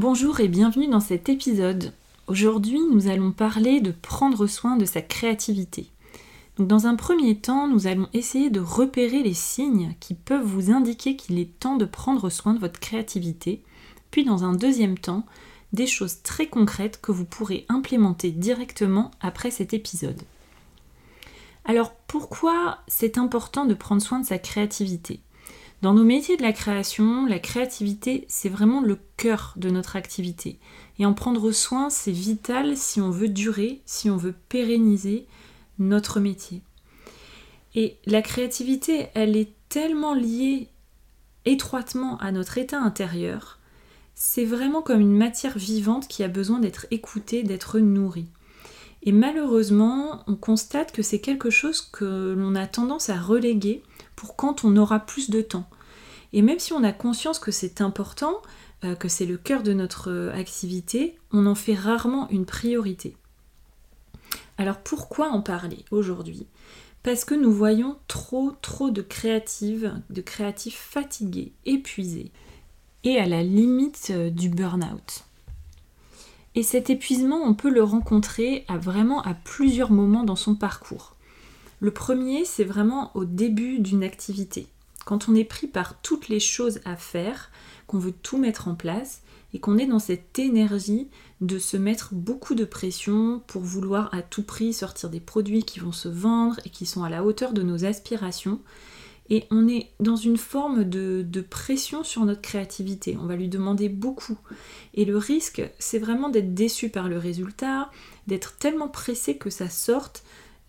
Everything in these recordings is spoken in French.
Bonjour et bienvenue dans cet épisode. Aujourd'hui, nous allons parler de prendre soin de sa créativité. Dans un premier temps, nous allons essayer de repérer les signes qui peuvent vous indiquer qu'il est temps de prendre soin de votre créativité. Puis dans un deuxième temps, des choses très concrètes que vous pourrez implémenter directement après cet épisode. Alors pourquoi c'est important de prendre soin de sa créativité? Dans nos métiers de la création, la créativité, c'est vraiment le cœur de notre activité. Et en prendre soin, c'est vital si on veut durer, si on veut pérenniser notre métier. Et la créativité, elle est tellement liée étroitement à notre état intérieur c'est vraiment comme une matière vivante qui a besoin d'être écoutée, d'être nourrie. Et malheureusement, on constate que c'est quelque chose que l'on a tendance à reléguer pour quand on aura plus de temps. Et même si on a conscience que c'est important, euh, que c'est le cœur de notre euh, activité, on en fait rarement une priorité. Alors pourquoi en parler aujourd'hui? Parce que nous voyons trop trop de créatives, de créatifs fatigués, épuisés, et à la limite euh, du burn-out. Et cet épuisement, on peut le rencontrer vraiment à plusieurs moments dans son parcours. Le premier, c'est vraiment au début d'une activité. Quand on est pris par toutes les choses à faire, qu'on veut tout mettre en place et qu'on est dans cette énergie de se mettre beaucoup de pression pour vouloir à tout prix sortir des produits qui vont se vendre et qui sont à la hauteur de nos aspirations et on est dans une forme de, pression sur notre créativité. On va lui demander beaucoup. Et le risque, c'est vraiment d'être déçu par le résultat, d'être tellement pressé que ça sorte,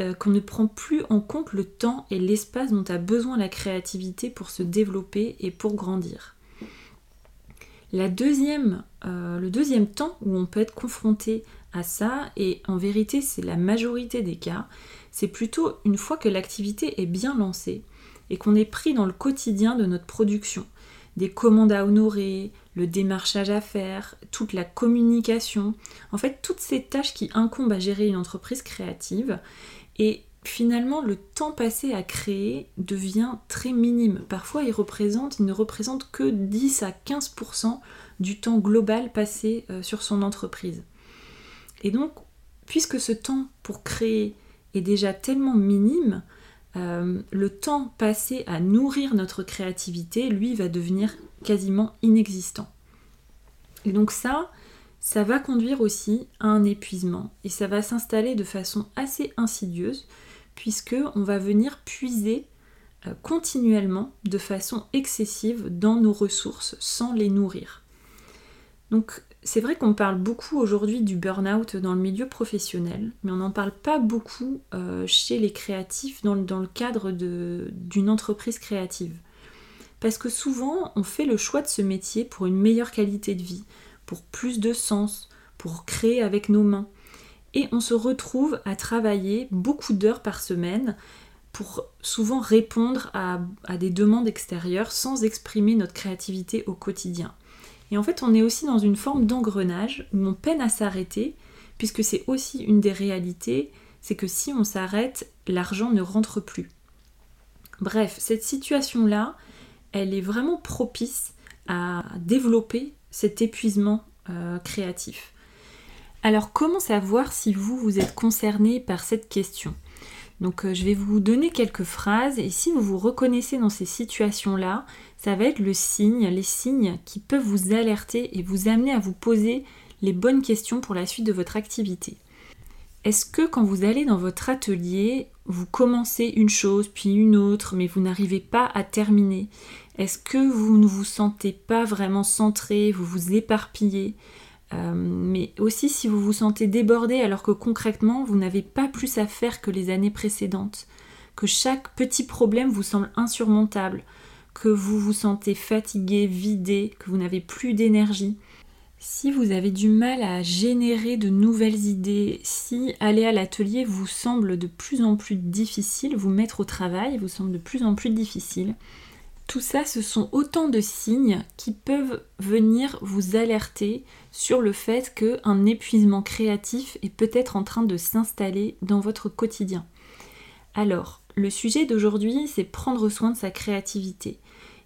euh, qu'on ne prend plus en compte le temps et l'espace dont a besoin la créativité pour se développer et pour grandir. Euh, le deuxième temps où on peut être confronté à ça, et en vérité c'est la majorité des cas, c'est plutôt une fois que l'activité est bien lancée, et qu'on est pris dans le quotidien de notre production. Des commandes à honorer, le démarchage à faire, toute la communication, en fait toutes ces tâches qui incombent à gérer une entreprise créative. Et finalement, le temps passé à créer devient très minime. Parfois, il, ne représente que 10 à 15% du temps global passé euh, sur son entreprise. Et donc, puisque ce temps pour créer est déjà tellement minime, euh, le temps passé à nourrir notre créativité, lui, va devenir quasiment inexistant. Et donc ça, ça va conduire aussi à un épuisement et ça va s'installer de façon assez insidieuse puisque on va venir puiser euh, continuellement de façon excessive dans nos ressources sans les nourrir. Donc c'est vrai qu'on parle beaucoup aujourd'hui du burn-out dans le milieu professionnel, mais on n'en parle pas beaucoup euh, chez les créatifs dans, le cadre d'une entreprise créative. Parce que souvent, on fait le choix de ce métier pour une meilleure qualité de vie, pour plus de sens, pour créer avec nos mains. Et on se retrouve à travailler beaucoup d'heures par semaine pour souvent répondre à des demandes extérieures sans exprimer notre créativité au quotidien. Et en fait, on est aussi dans une forme d'engrenage où on peine à s'arrêter, puisque c'est aussi une des réalités, c'est que si on s'arrête, l'argent ne rentre plus. Bref, cette situation-là, elle est vraiment propice à développer cet épuisement euh, créatif. Alors comment savoir si vous, vous êtes concerné par cette question? Donc euh, je vais vous donner quelques phrases et si vous vous reconnaissez dans ces situations-là, ça va être le signe, les signes qui peuvent vous alerter et vous amener à vous poser les bonnes questions pour la suite de votre activité. Est-ce que quand vous allez dans votre atelier, vous commencez une chose puis une autre, mais vous n'arrivez pas à terminer. Est-ce que vous ne vous sentez pas vraiment centré, vous vous éparpillez? Euh, mais aussi si vous vous sentez débordé alors que concrètement vous n'avez pas plus à faire que les années précédentes, que chaque petit problème vous semble insurmontable, que vous vous sentez fatigué, vidé, que vous n'avez plus d'énergie, si vous avez du mal à générer de nouvelles idées, si aller à l'atelier vous semble de plus en plus difficile, vous mettre au travail vous semble de plus en plus difficile, tout ça, ce sont autant de signes qui peuvent venir vous alerter sur le fait qu'un épuisement créatif est peut-être en train de s'installer dans votre quotidien. Alors, le sujet d'aujourd'hui, c'est prendre soin de sa créativité.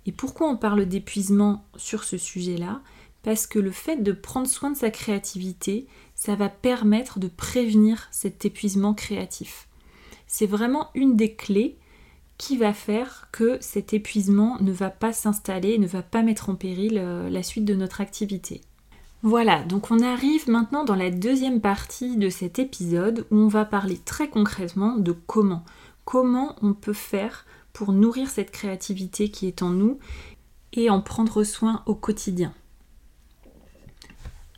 Et pourquoi on parle d'épuisement sur ce sujet-là? Parce que le fait de prendre soin de sa créativité, ça va permettre de prévenir cet épuisement créatif. C'est vraiment une des clés qui va faire que cet épuisement ne va pas s'installer, ne va pas mettre en péril euh, la suite de notre activité. Voilà, donc on arrive maintenant dans la deuxième partie de cet épisode où on va parler très concrètement de comment. Comment on peut faire pour nourrir cette créativité qui est en nous et en prendre soin au quotidien.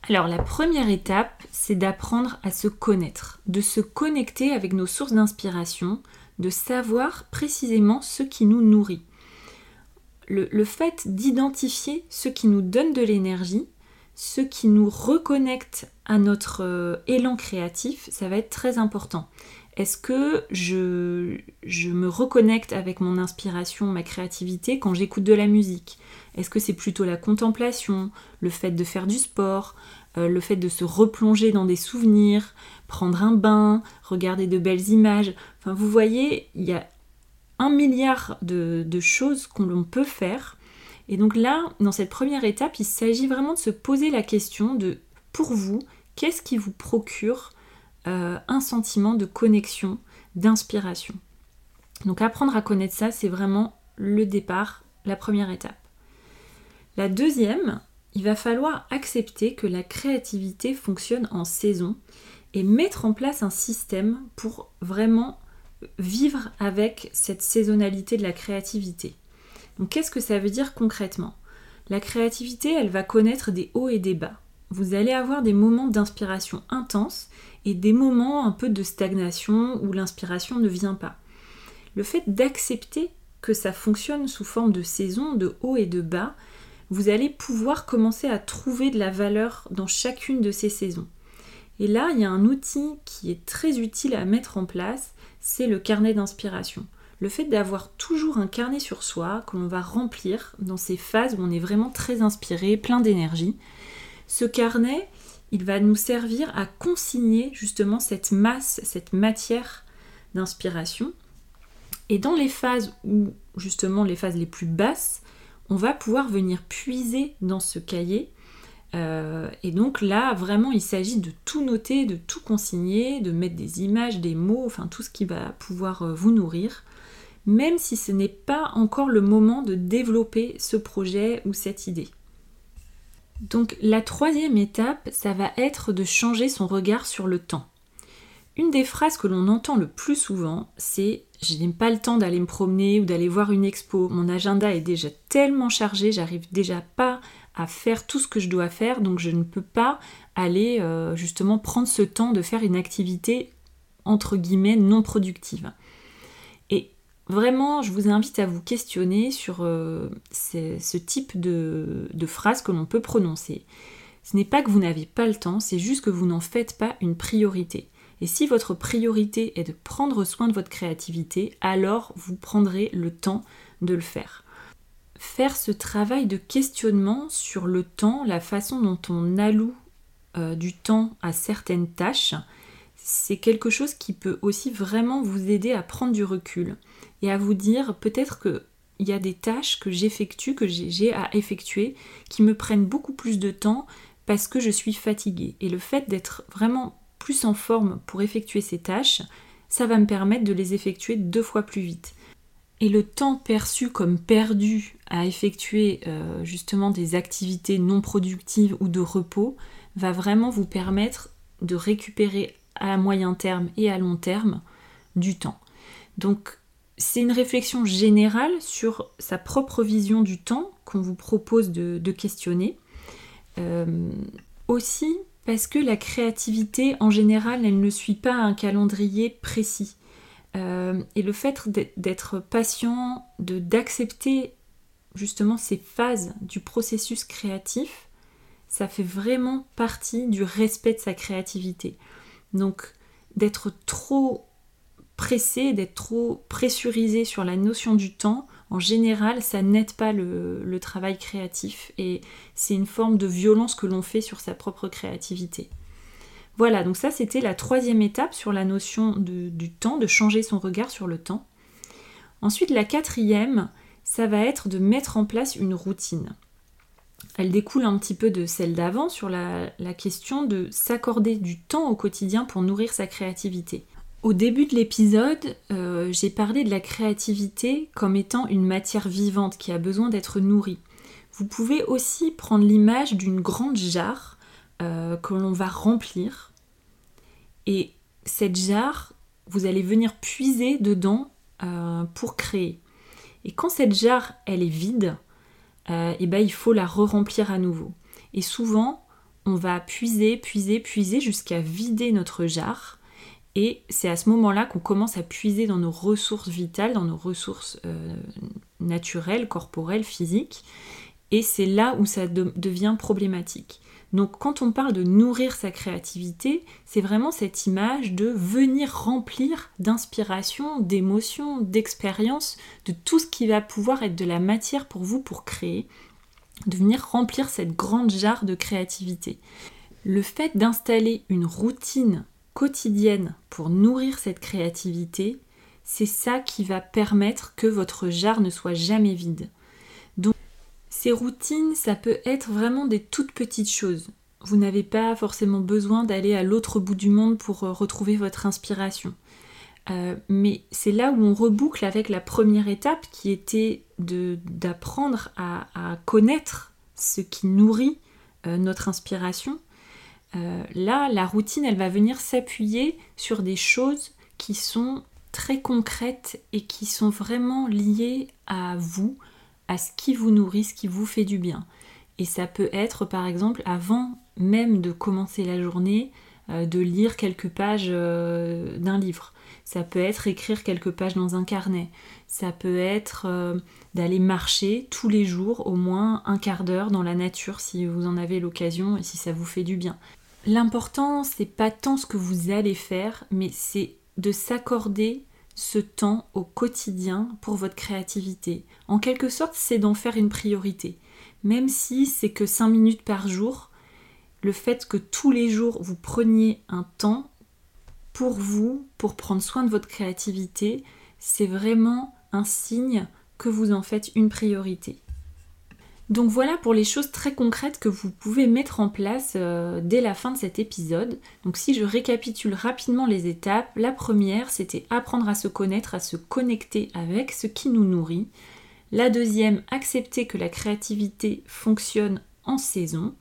Alors la première étape, c'est d'apprendre à se connaître, de se connecter avec nos sources d'inspiration, de savoir précisément ce qui nous nourrit. Le, fait d'identifier ce qui nous donne de l'énergie, ce qui nous reconnecte à notre euh, élan créatif, ça va être très important. Est-ce que je, me reconnecte avec mon inspiration, ma créativité quand j'écoute de la musique? Est-ce que c'est plutôt la contemplation, le fait de faire du sport, euh, le fait de se replonger dans des souvenirs, prendre un bain, regarder de belles images? Enfin, vous voyez, il y a un milliard de, choses qu'on peut faire. Et donc là, dans cette première étape, il s'agit vraiment de se poser la question de, pour vous, qu'est-ce qui vous procure euh, un sentiment de connexion, d'inspiration. Donc apprendre à connaître ça, c'est vraiment le départ, la première étape. La deuxième, il va falloir accepter que la créativité fonctionne en saison et mettre en place un système pour vraiment vivre avec cette saisonnalité de la créativité. Donc qu'est-ce que ça veut dire concrètement? La créativité, elle va connaître des hauts et des bas. Vous allez avoir des moments d'inspiration intense et des moments un peu de stagnation où l'inspiration ne vient pas. Le fait d'accepter que ça fonctionne sous forme de saison, de hauts et de bas, vous allez pouvoir commencer à trouver de la valeur dans chacune de ces saisons. Et là, il y a un outil qui est très utile à mettre en place, c'est le carnet d'inspiration. Le fait d'avoir toujours un carnet sur soi que l'on va remplir dans ces phases où on est vraiment très inspiré, plein d'énergie. Ce carnet, il va nous servir à consigner justement cette masse, cette matière d'inspiration. Et dans les phases où justement les phases les plus basses, on va pouvoir venir puiser dans ce cahier. Euh, et donc là, vraiment, il s'agit de tout noter, de tout consigner, de mettre des images, des mots, enfin tout ce qui va pouvoir euh, vous nourrir, même si ce n'est pas encore le moment de développer ce projet ou cette idée. Donc la troisième étape, ça va être de changer son regard sur le temps. Une des phrases que l'on entend le plus souvent, c'est je n'ai pas le temps d'aller me promener ou d'aller voir une expo. Mon agenda est déjà tellement chargé, j'arrive déjà pas à faire tout ce que je dois faire, donc je ne peux pas aller euh, justement prendre ce temps de faire une activité entre guillemets non productive. Vraiment, je vous invite à vous questionner sur euh, ce, type de, de phrase que l'on peut prononcer. Ce n'est pas que vous n'avez pas le temps, c'est juste que vous n'en faites pas une priorité. Et si votre priorité est de prendre soin de votre créativité, alors vous prendrez le temps de le faire. Faire ce travail de questionnement sur le temps, la façon dont on alloue euh, du temps à certaines tâches, c'est quelque chose qui peut aussi vraiment vous aider à prendre du recul et à vous dire peut-être qu'il y a des tâches que j'effectue, que j'ai à effectuer, qui me prennent beaucoup plus de temps parce que je suis fatiguée. Et le fait d'être vraiment plus en forme pour effectuer ces tâches, ça va me permettre de les effectuer deux fois plus vite. Et le temps perçu comme perdu à effectuer euh, justement des activités non productives ou de repos va vraiment vous permettre de récupérer à moyen terme et à long terme du temps. Donc c'est une réflexion générale sur sa propre vision du temps qu'on vous propose de, questionner. Euh, aussi, parce que la créativité, en général, elle ne suit pas un calendrier précis. Euh, et le fait d'être patient, d'accepter justement ces phases du processus créatif, ça fait vraiment partie du respect de sa créativité. Donc d'être trop pressé, d'être trop pressurisé sur la notion du temps, en général, ça n'aide pas le, travail créatif et c'est une forme de violence que l'on fait sur sa propre créativité. Voilà, donc ça c'était la troisième étape sur la notion du temps, de changer son regard sur le temps. Ensuite, la quatrième, ça va être de mettre en place une routine. Elle découle un petit peu de celle d'avant sur la, question de s'accorder du temps au quotidien pour nourrir sa créativité. Au début de l'épisode, euh, j'ai parlé de la créativité comme étant une matière vivante qui a besoin d'être nourrie. Vous pouvez aussi prendre l'image d'une grande jarre euh, que l'on va remplir. Et cette jarre, vous allez venir puiser dedans euh, pour créer. Et quand cette jarre, elle est vide, et eh ben, il faut la re-remplir à nouveau. Et souvent, on va puiser, puiser, puiser jusqu'à vider notre jarre. Et c'est à ce moment-là qu'on commence à puiser dans nos ressources vitales, dans nos ressources euh, naturelles, corporelles, physiques. Et c'est là où ça devient problématique. Donc quand on parle de nourrir sa créativité, c'est vraiment cette image de venir remplir d'inspiration, d'émotions, d'expériences, de tout ce qui va pouvoir être de la matière pour vous pour créer, de venir remplir cette grande jarre de créativité. Le fait d'installer une routine quotidienne pour nourrir cette créativité, c'est ça qui va permettre que votre jarre ne soit jamais vide. Ces routines, ça peut être vraiment des toutes petites choses. Vous n'avez pas forcément besoin d'aller à l'autre bout du monde pour euh, retrouver votre inspiration. Euh, mais c'est là où on reboucle avec la première étape qui était d'apprendre à, connaître ce qui nourrit euh, notre inspiration. là, la routine, elle va venir s'appuyer sur des choses qui sont très concrètes et qui sont vraiment liées à vous, à ce qui vous nourrit, ce qui vous fait du bien. Et ça peut être par exemple avant même de commencer la journée, euh, de lire quelques pages euh, d'un livre. Ça peut être écrire quelques pages dans un carnet. Ça peut être euh, d'aller marcher tous les jours au moins un quart d'heure dans la nature si vous en avez l'occasion et si ça vous fait du bien. L'important, c'est pas tant ce que vous allez faire, mais c'est de s'accorder ce temps au quotidien pour votre créativité. En quelque sorte, c'est d'en faire une priorité. Même si c'est que 5 minutes par jour, le fait que tous les jours vous preniez un temps pour vous, pour prendre soin de votre créativité, c'est vraiment un signe que vous en faites une priorité. Donc voilà pour les choses très concrètes que vous pouvez mettre en place euh, dès la fin de cet épisode. Donc si je récapitule rapidement les étapes, la première c'était apprendre à se connaître, à se connecter avec ce qui nous nourrit. La deuxième, accepter que la créativité fonctionne en saison.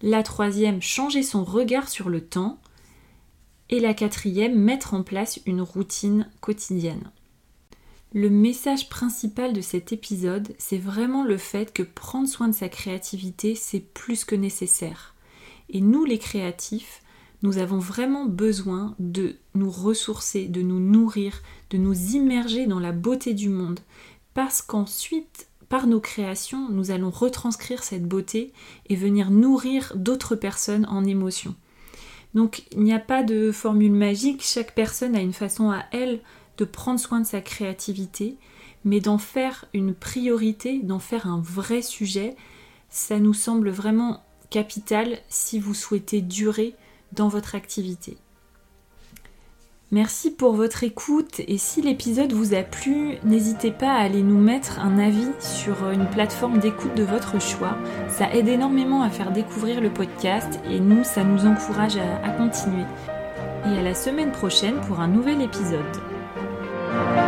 La troisième, changer son regard sur le temps. Et la quatrième, mettre en place une routine quotidienne. Le message principal de cet épisode, c'est vraiment le fait que prendre soin de sa créativité, c'est plus que nécessaire. Et nous, les créatifs, nous avons vraiment besoin de nous ressourcer, de nous nourrir, de nous immerger dans la beauté du monde, parce qu'ensuite, par nos créations, nous allons retranscrire cette beauté et venir nourrir d'autres personnes en émotion. Donc il n'y a pas de formule magique, chaque personne a une façon à elle de prendre soin de sa créativité, mais d'en faire une priorité, d'en faire un vrai sujet, ça nous semble vraiment capital si vous souhaitez durer dans votre activité. Merci pour votre écoute et si l'épisode vous a plu, n'hésitez pas à aller nous mettre un avis sur une plateforme d'écoute de votre choix. Ça aide énormément à faire découvrir le podcast et nous, ça nous encourage à, à continuer. Et à la semaine prochaine pour un nouvel épisode. Bye.